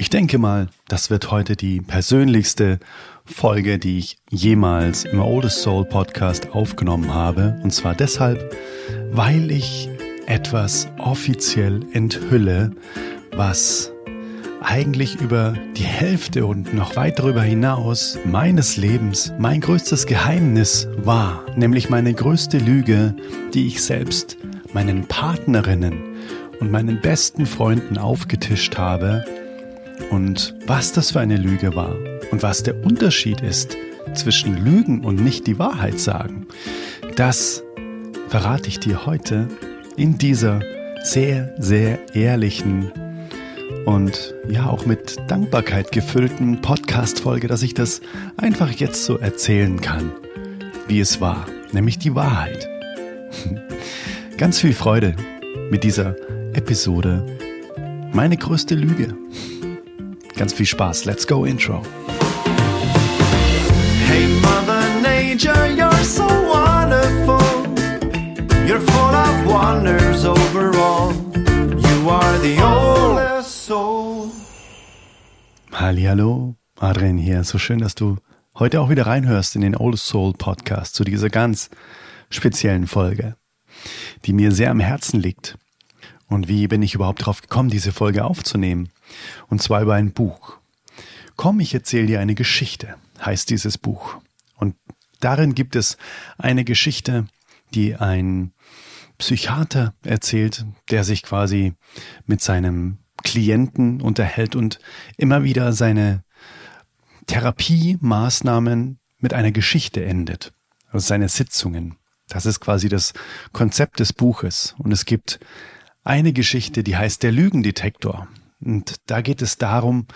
Ich denke mal, das wird heute die persönlichste Folge, die ich jemals im Oldest Soul Podcast aufgenommen habe. Und zwar deshalb, weil ich etwas offiziell enthülle, was eigentlich über die Hälfte und noch weit darüber hinaus meines Lebens mein größtes Geheimnis war, nämlich meine größte Lüge, die ich selbst meinen Partnerinnen und meinen besten Freunden aufgetischt habe und was das für eine Lüge war und was der Unterschied ist zwischen Lügen und nicht die Wahrheit sagen, das verrate ich dir heute in dieser sehr, sehr ehrlichen und ja auch mit Dankbarkeit gefüllten Podcast-Folge, dass ich das einfach jetzt so erzählen kann, wie es war, nämlich die Wahrheit. Ganz viel Freude mit dieser Episode. Meine größte Lüge. Ganz viel Spaß. Let's go Intro. Hey Mother Nature, you're so wonderful. You're full of wonders overall. You are the oldest soul. Hallo, Adrian hier. So schön, dass du heute auch wieder reinhörst in den Oldest Soul Podcast zu dieser ganz speziellen Folge, die mir sehr am Herzen liegt. Und wie bin ich überhaupt darauf gekommen, diese Folge aufzunehmen? Und zwar über ein Buch. Komm, ich erzähle dir eine Geschichte, heißt dieses Buch. Und darin gibt es eine Geschichte, die ein Psychiater erzählt, der sich quasi mit seinem Klienten unterhält und immer wieder seine Therapiemaßnahmen mit einer Geschichte endet. Also seine Sitzungen. Das ist quasi das Konzept des Buches. Und es gibt eine Geschichte, die heißt Der Lügendetektor. Und da geht es darum,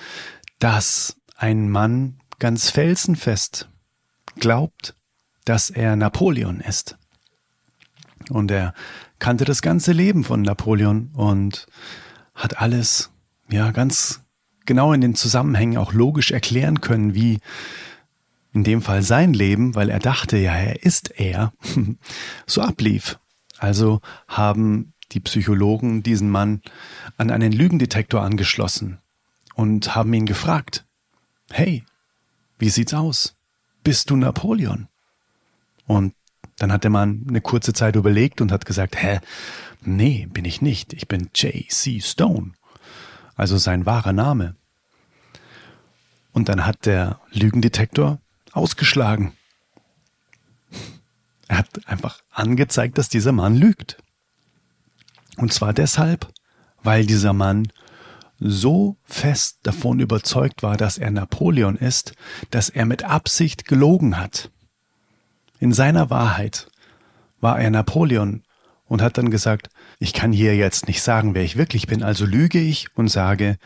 dass ein Mann ganz felsenfest glaubt, dass er Napoleon ist. Und er kannte das ganze Leben von Napoleon und hat alles, ja, ganz genau in den Zusammenhängen auch logisch erklären können, wie in dem Fall sein Leben, weil er dachte, ja, er ist er, so ablief. Also haben die Psychologen diesen Mann an einen Lügendetektor angeschlossen und haben ihn gefragt, hey, wie sieht's aus? Bist du Napoleon? Und dann hat der Mann eine kurze Zeit überlegt und hat gesagt, hä, nee, bin ich nicht, ich bin J.C. Stone, also sein wahrer Name. Und dann hat der Lügendetektor ausgeschlagen. Er hat einfach angezeigt, dass dieser Mann lügt. Und zwar deshalb, weil dieser Mann so fest davon überzeugt war, dass er Napoleon ist, dass er mit Absicht gelogen hat. In seiner Wahrheit war er Napoleon und hat dann gesagt, ich kann hier jetzt nicht sagen, wer ich wirklich bin, also lüge ich und sage,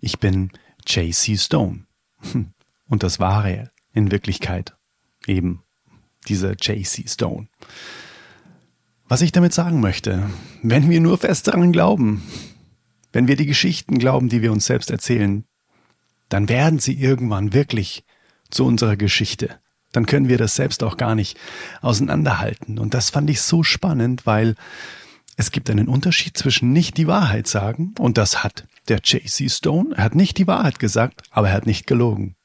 ich bin J.C. Stone. Und das war er in Wirklichkeit eben dieser J.C. Stone. Was ich damit sagen möchte, wenn wir nur fest daran glauben, wenn wir die Geschichten glauben, die wir uns selbst erzählen, dann werden sie irgendwann wirklich zu unserer Geschichte. Dann können wir das selbst auch gar nicht auseinanderhalten. Und das fand ich so spannend, weil es gibt einen Unterschied zwischen nicht die Wahrheit sagen, und das hat der JC Stone. Er hat nicht die Wahrheit gesagt, aber er hat nicht gelogen.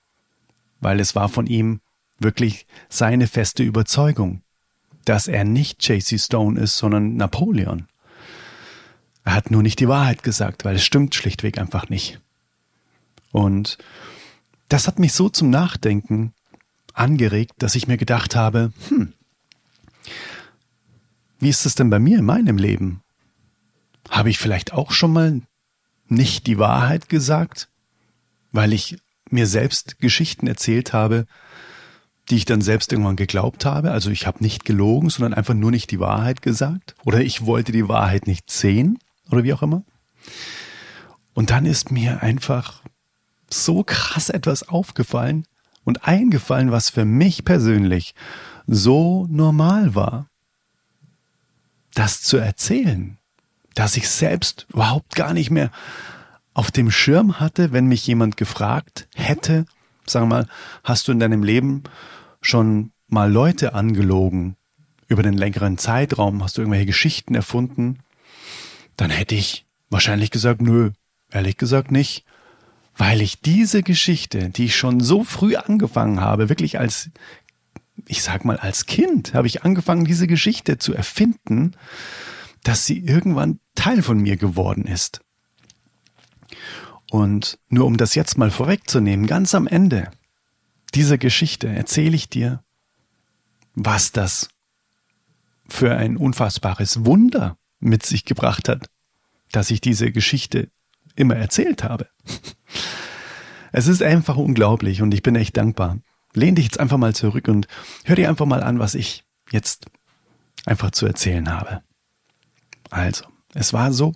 Weil es war von ihm wirklich seine feste Überzeugung dass er nicht JC Stone ist, sondern Napoleon. Er hat nur nicht die Wahrheit gesagt, weil es stimmt schlichtweg einfach nicht. Und das hat mich so zum Nachdenken angeregt, dass ich mir gedacht habe, hm, wie ist es denn bei mir in meinem Leben? Habe ich vielleicht auch schon mal nicht die Wahrheit gesagt, weil ich mir selbst Geschichten erzählt habe, die ich dann selbst irgendwann geglaubt habe. Also ich habe nicht gelogen, sondern einfach nur nicht die Wahrheit gesagt. Oder ich wollte die Wahrheit nicht sehen oder wie auch immer. Und dann ist mir einfach so krass etwas aufgefallen und eingefallen, was für mich persönlich so normal war. Das zu erzählen, dass ich selbst überhaupt gar nicht mehr auf dem Schirm hatte, wenn mich jemand gefragt hätte, sag mal, hast du in deinem Leben schon mal Leute angelogen über den längeren Zeitraum, hast du irgendwelche Geschichten erfunden, dann hätte ich wahrscheinlich gesagt, nö, ehrlich gesagt nicht, weil ich diese Geschichte, die ich schon so früh angefangen habe, wirklich als, ich sag mal, als Kind habe ich angefangen, diese Geschichte zu erfinden, dass sie irgendwann Teil von mir geworden ist. Und nur um das jetzt mal vorwegzunehmen, ganz am Ende dieser Geschichte erzähle ich dir, was das für ein unfassbares Wunder mit sich gebracht hat, dass ich diese Geschichte immer erzählt habe. Es ist einfach unglaublich und ich bin echt dankbar. Lehn dich jetzt einfach mal zurück und hör dir einfach mal an, was ich jetzt einfach zu erzählen habe. Also, es war so,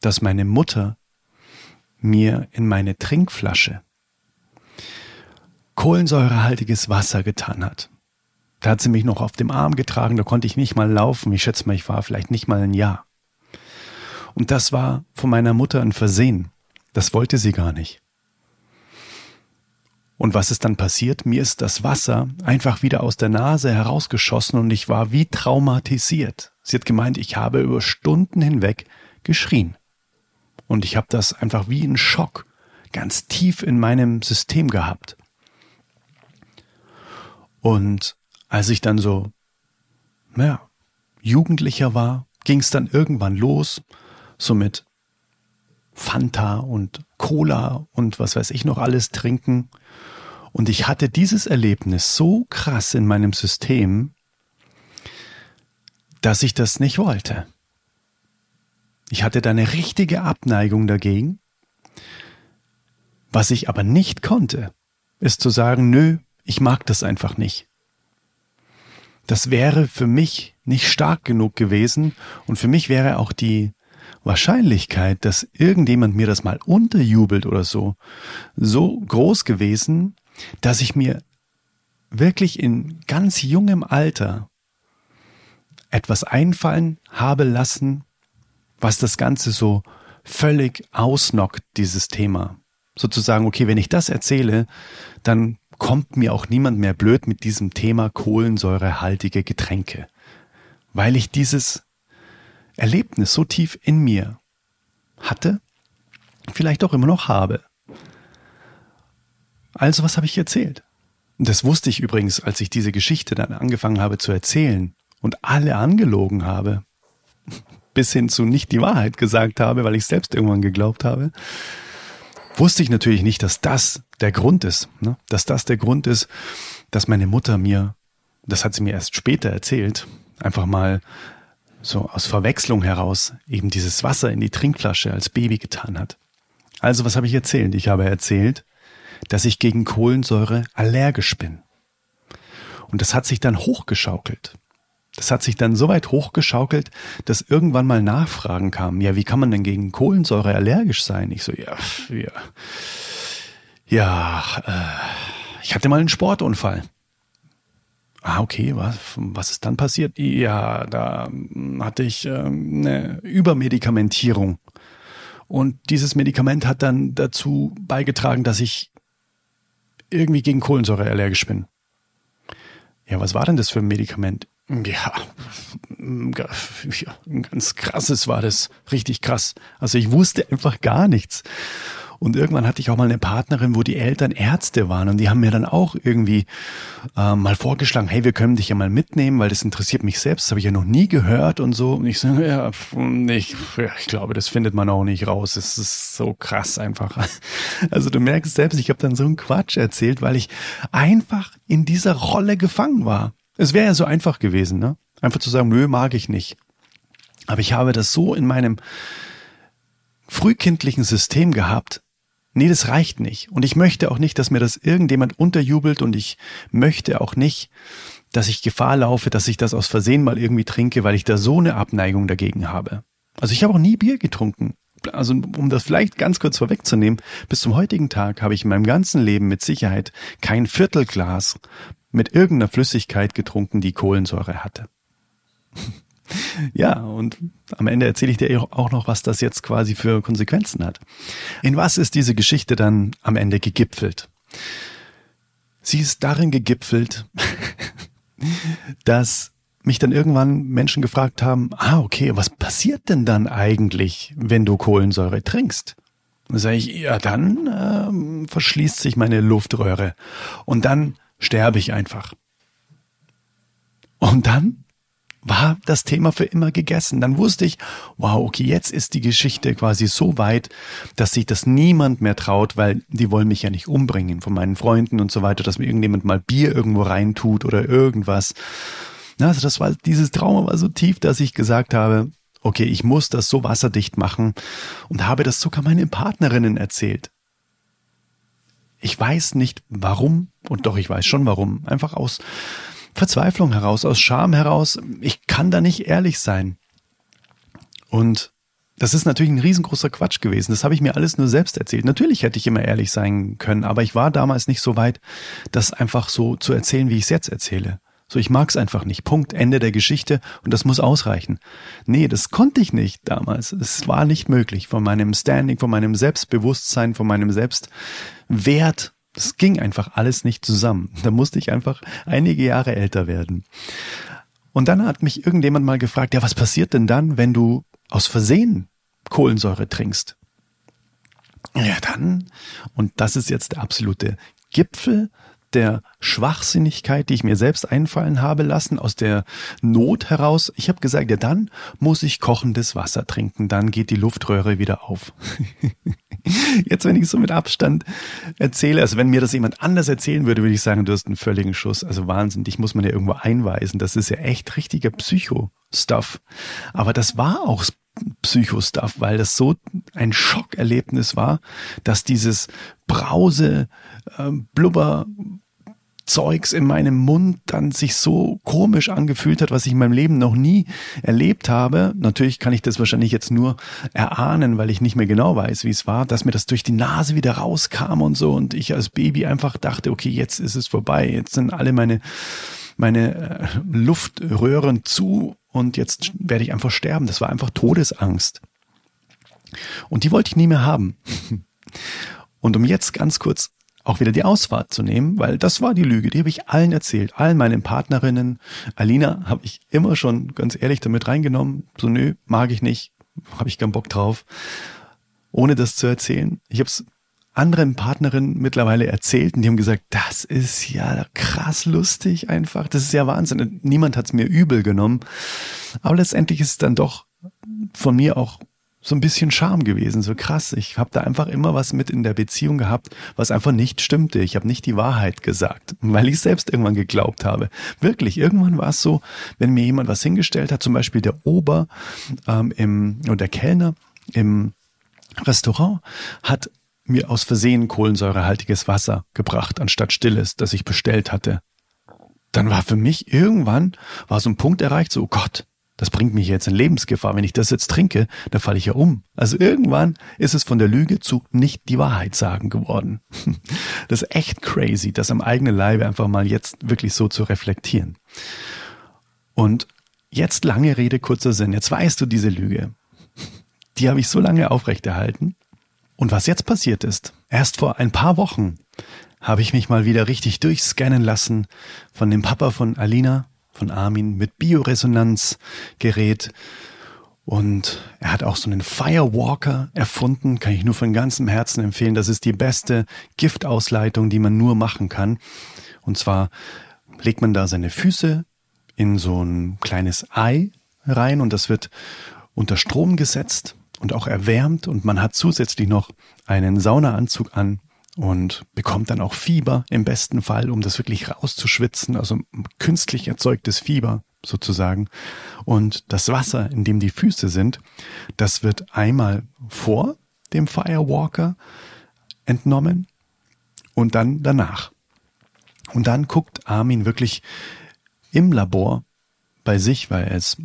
dass meine Mutter mir in meine Trinkflasche kohlensäurehaltiges Wasser getan hat. Da hat sie mich noch auf dem Arm getragen, da konnte ich nicht mal laufen. Ich schätze mal, ich war vielleicht nicht mal ein Jahr. Und das war von meiner Mutter ein Versehen. Das wollte sie gar nicht. Und was ist dann passiert? Mir ist das Wasser einfach wieder aus der Nase herausgeschossen und ich war wie traumatisiert. Sie hat gemeint, ich habe über Stunden hinweg geschrien. Und ich habe das einfach wie ein Schock ganz tief in meinem System gehabt. Und als ich dann so, naja, Jugendlicher war, ging es dann irgendwann los, so mit Fanta und Cola und was weiß ich noch alles trinken. Und ich hatte dieses Erlebnis so krass in meinem System, dass ich das nicht wollte. Ich hatte da eine richtige Abneigung dagegen. Was ich aber nicht konnte, ist zu sagen, nö, ich mag das einfach nicht. Das wäre für mich nicht stark genug gewesen und für mich wäre auch die Wahrscheinlichkeit, dass irgendjemand mir das mal unterjubelt oder so, so groß gewesen, dass ich mir wirklich in ganz jungem Alter etwas einfallen habe lassen, was das Ganze so völlig ausnockt, dieses Thema. Sozusagen, okay, wenn ich das erzähle, dann kommt mir auch niemand mehr blöd mit diesem Thema kohlensäurehaltige Getränke. Weil ich dieses Erlebnis so tief in mir hatte, vielleicht auch immer noch habe. Also was habe ich erzählt? Das wusste ich übrigens, als ich diese Geschichte dann angefangen habe zu erzählen und alle angelogen habe bis hin zu nicht die Wahrheit gesagt habe, weil ich selbst irgendwann geglaubt habe, wusste ich natürlich nicht, dass das der Grund ist, ne? dass das der Grund ist, dass meine Mutter mir, das hat sie mir erst später erzählt, einfach mal so aus Verwechslung heraus eben dieses Wasser in die Trinkflasche als Baby getan hat. Also was habe ich erzählt? Ich habe erzählt, dass ich gegen Kohlensäure allergisch bin. Und das hat sich dann hochgeschaukelt. Das hat sich dann so weit hochgeschaukelt, dass irgendwann mal Nachfragen kamen. Ja, wie kann man denn gegen Kohlensäure allergisch sein? Ich so, ja, ja, ja, äh, ich hatte mal einen Sportunfall. Ah, okay, was, was ist dann passiert? Ja, da hatte ich äh, eine Übermedikamentierung. Und dieses Medikament hat dann dazu beigetragen, dass ich irgendwie gegen Kohlensäure allergisch bin. Ja, was war denn das für ein Medikament? Ja, ein ganz krasses war das, richtig krass. Also ich wusste einfach gar nichts. Und irgendwann hatte ich auch mal eine Partnerin, wo die Eltern Ärzte waren und die haben mir dann auch irgendwie äh, mal vorgeschlagen, hey, wir können dich ja mal mitnehmen, weil das interessiert mich selbst, das habe ich ja noch nie gehört und so. Und ich so, ja, ich, ja, ich glaube, das findet man auch nicht raus. Es ist so krass einfach. Also du merkst selbst, ich habe dann so einen Quatsch erzählt, weil ich einfach in dieser Rolle gefangen war. Es wäre ja so einfach gewesen, ne? Einfach zu sagen, nö, mag ich nicht. Aber ich habe das so in meinem frühkindlichen System gehabt, nee, das reicht nicht. Und ich möchte auch nicht, dass mir das irgendjemand unterjubelt und ich möchte auch nicht, dass ich Gefahr laufe, dass ich das aus Versehen mal irgendwie trinke, weil ich da so eine Abneigung dagegen habe. Also ich habe auch nie Bier getrunken. Also um das vielleicht ganz kurz vorwegzunehmen, bis zum heutigen Tag habe ich in meinem ganzen Leben mit Sicherheit kein Viertelglas mit irgendeiner Flüssigkeit getrunken, die Kohlensäure hatte. Ja, und am Ende erzähle ich dir auch noch, was das jetzt quasi für Konsequenzen hat. In was ist diese Geschichte dann am Ende gegipfelt? Sie ist darin gegipfelt, dass mich dann irgendwann Menschen gefragt haben, ah, okay, was passiert denn dann eigentlich, wenn du Kohlensäure trinkst? Dann sage ich, ja, dann ähm, verschließt sich meine Luftröhre und dann sterbe ich einfach. Und dann war das Thema für immer gegessen. Dann wusste ich, wow, okay, jetzt ist die Geschichte quasi so weit, dass sich das niemand mehr traut, weil die wollen mich ja nicht umbringen von meinen Freunden und so weiter, dass mir irgendjemand mal Bier irgendwo reintut oder irgendwas. Also das war, dieses Trauma war so tief, dass ich gesagt habe, okay, ich muss das so wasserdicht machen und habe das sogar meinen Partnerinnen erzählt. Ich weiß nicht warum, und doch ich weiß schon warum. Einfach aus Verzweiflung heraus, aus Scham heraus. Ich kann da nicht ehrlich sein. Und das ist natürlich ein riesengroßer Quatsch gewesen. Das habe ich mir alles nur selbst erzählt. Natürlich hätte ich immer ehrlich sein können, aber ich war damals nicht so weit, das einfach so zu erzählen, wie ich es jetzt erzähle. So, ich mag's einfach nicht. Punkt, Ende der Geschichte und das muss ausreichen. Nee, das konnte ich nicht damals. Es war nicht möglich. Von meinem Standing, von meinem Selbstbewusstsein, von meinem Selbstwert. Es ging einfach alles nicht zusammen. Da musste ich einfach einige Jahre älter werden. Und dann hat mich irgendjemand mal gefragt, ja, was passiert denn dann, wenn du aus Versehen Kohlensäure trinkst? Ja, dann, und das ist jetzt der absolute Gipfel der Schwachsinnigkeit, die ich mir selbst einfallen habe lassen, aus der Not heraus. Ich habe gesagt, ja, dann muss ich kochendes Wasser trinken, dann geht die Luftröhre wieder auf. Jetzt, wenn ich so mit Abstand erzähle, also wenn mir das jemand anders erzählen würde, würde ich sagen, du hast einen völligen Schuss. Also Wahnsinn, dich muss man ja irgendwo einweisen. Das ist ja echt richtiger Psycho-Stuff. Aber das war auch Psycho-Stuff, weil das so ein Schockerlebnis war, dass dieses Brause, äh, Blubber, Zeugs in meinem Mund dann sich so komisch angefühlt hat, was ich in meinem Leben noch nie erlebt habe. Natürlich kann ich das wahrscheinlich jetzt nur erahnen, weil ich nicht mehr genau weiß, wie es war, dass mir das durch die Nase wieder rauskam und so und ich als Baby einfach dachte, okay, jetzt ist es vorbei, jetzt sind alle meine meine äh, Luftröhren zu und jetzt werde ich einfach sterben. Das war einfach Todesangst. Und die wollte ich nie mehr haben. Und um jetzt ganz kurz auch wieder die Ausfahrt zu nehmen, weil das war die Lüge, die habe ich allen erzählt, allen meinen Partnerinnen. Alina habe ich immer schon ganz ehrlich damit reingenommen, so nö, mag ich nicht, habe ich keinen Bock drauf, ohne das zu erzählen. Ich habe es anderen Partnerinnen mittlerweile erzählt und die haben gesagt, das ist ja krass lustig einfach, das ist ja Wahnsinn. Niemand hat es mir übel genommen, aber letztendlich ist es dann doch von mir auch so ein bisschen Charme gewesen, so krass. Ich habe da einfach immer was mit in der Beziehung gehabt, was einfach nicht stimmte. Ich habe nicht die Wahrheit gesagt, weil ich selbst irgendwann geglaubt habe. Wirklich, irgendwann war es so, wenn mir jemand was hingestellt hat, zum Beispiel der Ober ähm, im, oder der Kellner im Restaurant hat mir aus Versehen kohlensäurehaltiges Wasser gebracht, anstatt stilles, das ich bestellt hatte. Dann war für mich irgendwann, war so ein Punkt erreicht, so, oh Gott, das bringt mich jetzt in Lebensgefahr. Wenn ich das jetzt trinke, dann falle ich ja um. Also irgendwann ist es von der Lüge zu nicht die Wahrheit sagen geworden. Das ist echt crazy, das am eigenen Leibe einfach mal jetzt wirklich so zu reflektieren. Und jetzt lange Rede, kurzer Sinn. Jetzt weißt du diese Lüge. Die habe ich so lange aufrechterhalten. Und was jetzt passiert ist, erst vor ein paar Wochen habe ich mich mal wieder richtig durchscannen lassen von dem Papa von Alina von Armin mit Bioresonanzgerät. Und er hat auch so einen Firewalker erfunden, kann ich nur von ganzem Herzen empfehlen. Das ist die beste Giftausleitung, die man nur machen kann. Und zwar legt man da seine Füße in so ein kleines Ei rein und das wird unter Strom gesetzt und auch erwärmt und man hat zusätzlich noch einen Saunaanzug an und bekommt dann auch Fieber im besten Fall, um das wirklich rauszuschwitzen, also künstlich erzeugtes Fieber sozusagen. Und das Wasser, in dem die Füße sind, das wird einmal vor dem Firewalker entnommen und dann danach. Und dann guckt Armin wirklich im Labor bei sich, weil er ist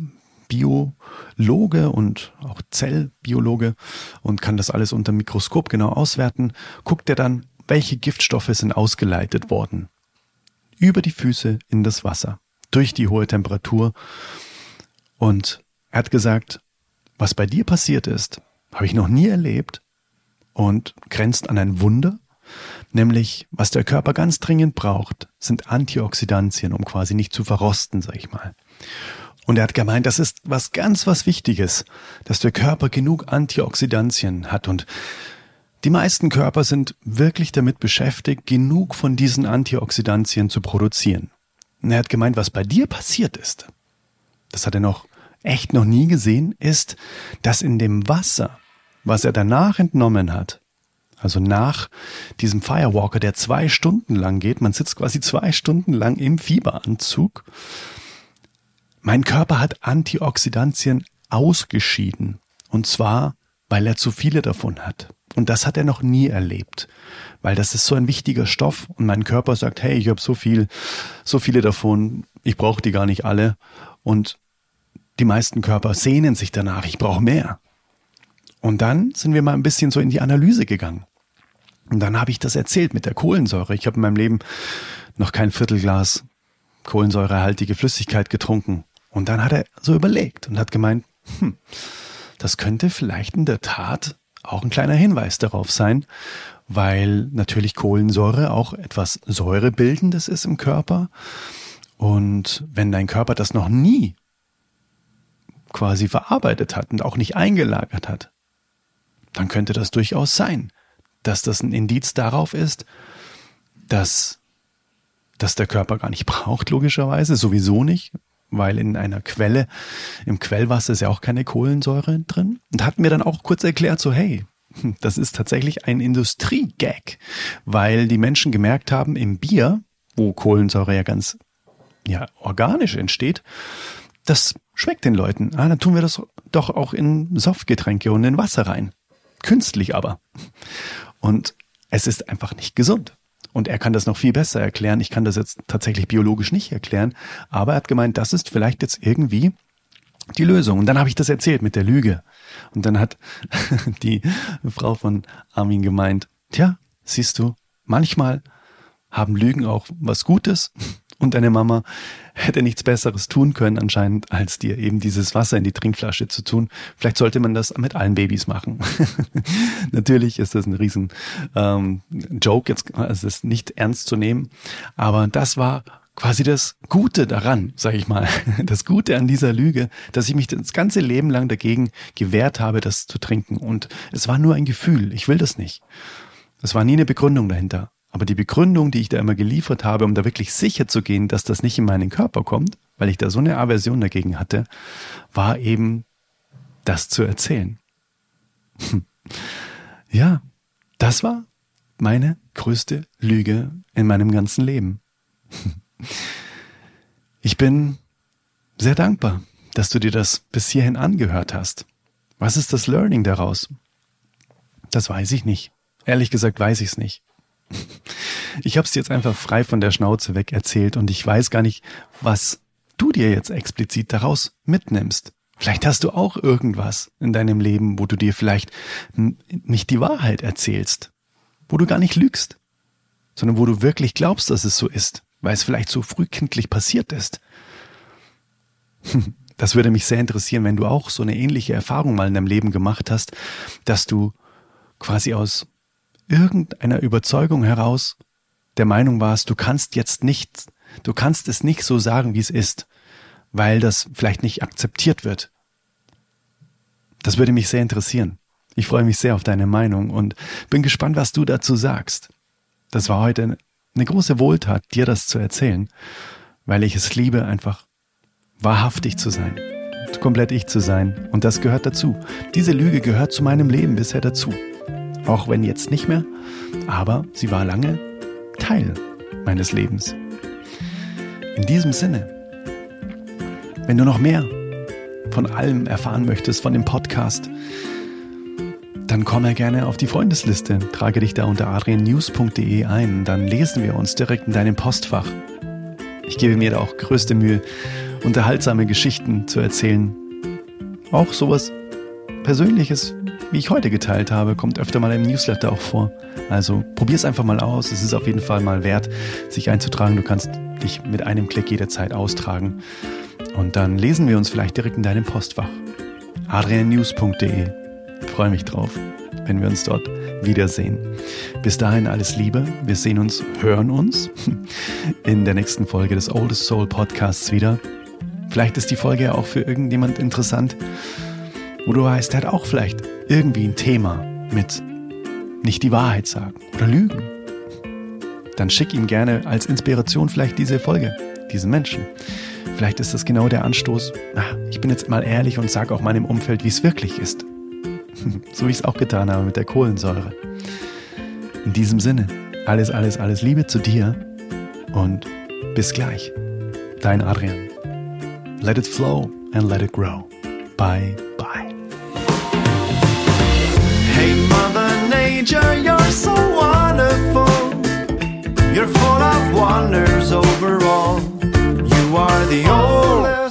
Biologe und auch Zellbiologe und kann das alles unter Mikroskop genau auswerten, guckt er dann, welche Giftstoffe sind ausgeleitet worden. Über die Füße in das Wasser, durch die hohe Temperatur. Und er hat gesagt, was bei dir passiert ist, habe ich noch nie erlebt und grenzt an ein Wunder. Nämlich, was der Körper ganz dringend braucht, sind Antioxidantien, um quasi nicht zu verrosten, sag ich mal. Und er hat gemeint, das ist was ganz was Wichtiges, dass der Körper genug Antioxidantien hat und Die meisten Körper sind wirklich damit beschäftigt, genug von diesen Antioxidantien zu produzieren. Und er hat gemeint, was bei dir passiert ist, das hat er noch echt noch nie gesehen, ist, dass in dem Wasser, was er danach entnommen hat, also nach diesem Firewalker, der zwei Stunden lang geht, man sitzt quasi zwei Stunden lang im Fieberanzug, mein Körper hat Antioxidantien ausgeschieden. Und zwar, weil er zu viele davon hat. Und das hat er noch nie erlebt, weil das ist so ein wichtiger Stoff und mein Körper sagt, hey, ich habe so viel, so viele davon, ich brauche die gar nicht alle und die meisten Körper sehnen sich danach, ich brauche mehr. Und dann sind wir mal ein bisschen so in die Analyse gegangen. Und dann habe ich das erzählt mit der Kohlensäure. Ich habe in meinem Leben noch kein Viertelglas kohlensäurehaltige Flüssigkeit getrunken. Und dann hat er so überlegt und hat gemeint, hm, das könnte vielleicht in der Tat auch ein kleiner Hinweis darauf sein, weil natürlich Kohlensäure auch etwas Säurebildendes ist im Körper. Und wenn dein Körper das noch nie quasi verarbeitet hat und auch nicht eingelagert hat, dann könnte das durchaus sein, dass das ein Indiz darauf ist, dass, dass der Körper gar nicht braucht, logischerweise, sowieso nicht, weil in einer Quelle, im Quellwasser ist ja auch keine Kohlensäure drin. Und hat mir dann auch kurz erklärt, so hey, das ist tatsächlich ein Industriegag, weil die Menschen gemerkt haben, im Bier, wo Kohlensäure ja ganz ja, organisch entsteht, das schmeckt den Leuten. Ah, dann tun wir das doch auch in Softgetränke und in Wasser rein. Künstlich aber. Und es ist einfach nicht gesund. Und er kann das noch viel besser erklären. Ich kann das jetzt tatsächlich biologisch nicht erklären. Aber er hat gemeint, das ist vielleicht jetzt irgendwie die Lösung. Und dann habe ich das erzählt mit der Lüge. Und dann hat die Frau von Armin gemeint, tja, siehst du, manchmal haben Lügen auch was Gutes und deine Mama hätte nichts Besseres tun können anscheinend, als dir eben dieses Wasser in die Trinkflasche zu tun. Vielleicht sollte man das mit allen Babys machen. Natürlich ist das ein riesen ähm, Joke, jetzt also es ist nicht ernst zu nehmen, aber das war quasi das Gute daran, sage ich mal, das Gute an dieser Lüge, dass ich mich das ganze Leben lang dagegen gewehrt habe, das zu trinken. Und es war nur ein Gefühl, ich will das nicht. Es war nie eine Begründung dahinter. Aber die Begründung, die ich da immer geliefert habe, um da wirklich sicher zu gehen, dass das nicht in meinen Körper kommt, weil ich da so eine Aversion dagegen hatte, war eben das zu erzählen. ja, das war meine größte Lüge in meinem ganzen Leben. ich bin sehr dankbar, dass du dir das bis hierhin angehört hast. Was ist das Learning daraus? Das weiß ich nicht. Ehrlich gesagt weiß ich es nicht. Ich habe es jetzt einfach frei von der Schnauze weg erzählt und ich weiß gar nicht, was du dir jetzt explizit daraus mitnimmst. Vielleicht hast du auch irgendwas in deinem Leben, wo du dir vielleicht nicht die Wahrheit erzählst, wo du gar nicht lügst, sondern wo du wirklich glaubst, dass es so ist, weil es vielleicht so frühkindlich passiert ist. Das würde mich sehr interessieren, wenn du auch so eine ähnliche Erfahrung mal in deinem Leben gemacht hast, dass du quasi aus irgendeiner Überzeugung heraus der Meinung warst, du kannst jetzt nicht, du kannst es nicht so sagen, wie es ist, weil das vielleicht nicht akzeptiert wird. Das würde mich sehr interessieren. Ich freue mich sehr auf deine Meinung und bin gespannt, was du dazu sagst. Das war heute eine große Wohltat, dir das zu erzählen, weil ich es liebe, einfach wahrhaftig zu sein, komplett ich zu sein. Und das gehört dazu. Diese Lüge gehört zu meinem Leben bisher dazu. Auch wenn jetzt nicht mehr, aber sie war lange Teil meines Lebens. In diesem Sinne, wenn du noch mehr von allem erfahren möchtest, von dem Podcast, dann komme gerne auf die Freundesliste, trage dich da unter adriannews.de ein, dann lesen wir uns direkt in deinem Postfach. Ich gebe mir da auch größte Mühe, unterhaltsame Geschichten zu erzählen. Auch sowas Persönliches wie ich heute geteilt habe, kommt öfter mal im Newsletter auch vor. Also probier es einfach mal aus. Es ist auf jeden Fall mal wert, sich einzutragen. Du kannst dich mit einem Klick jederzeit austragen. Und dann lesen wir uns vielleicht direkt in deinem Postfach. adriannews.de. Freue mich drauf, wenn wir uns dort wiedersehen. Bis dahin alles Liebe. Wir sehen uns, hören uns in der nächsten Folge des Oldest Soul Podcasts wieder. Vielleicht ist die Folge ja auch für irgendjemand interessant, wo du weißt, der hat auch vielleicht irgendwie ein Thema mit nicht die Wahrheit sagen oder lügen, dann schick ihm gerne als Inspiration vielleicht diese Folge, diesen Menschen. Vielleicht ist das genau der Anstoß. Ah, ich bin jetzt mal ehrlich und sage auch meinem Umfeld, wie es wirklich ist. so wie ich es auch getan habe mit der Kohlensäure. In diesem Sinne, alles, alles, alles Liebe zu dir und bis gleich. Dein Adrian. Let it flow and let it grow. Bye. Hey, Mother Nature, you're so wonderful. You're full of wonders overall. You are the only.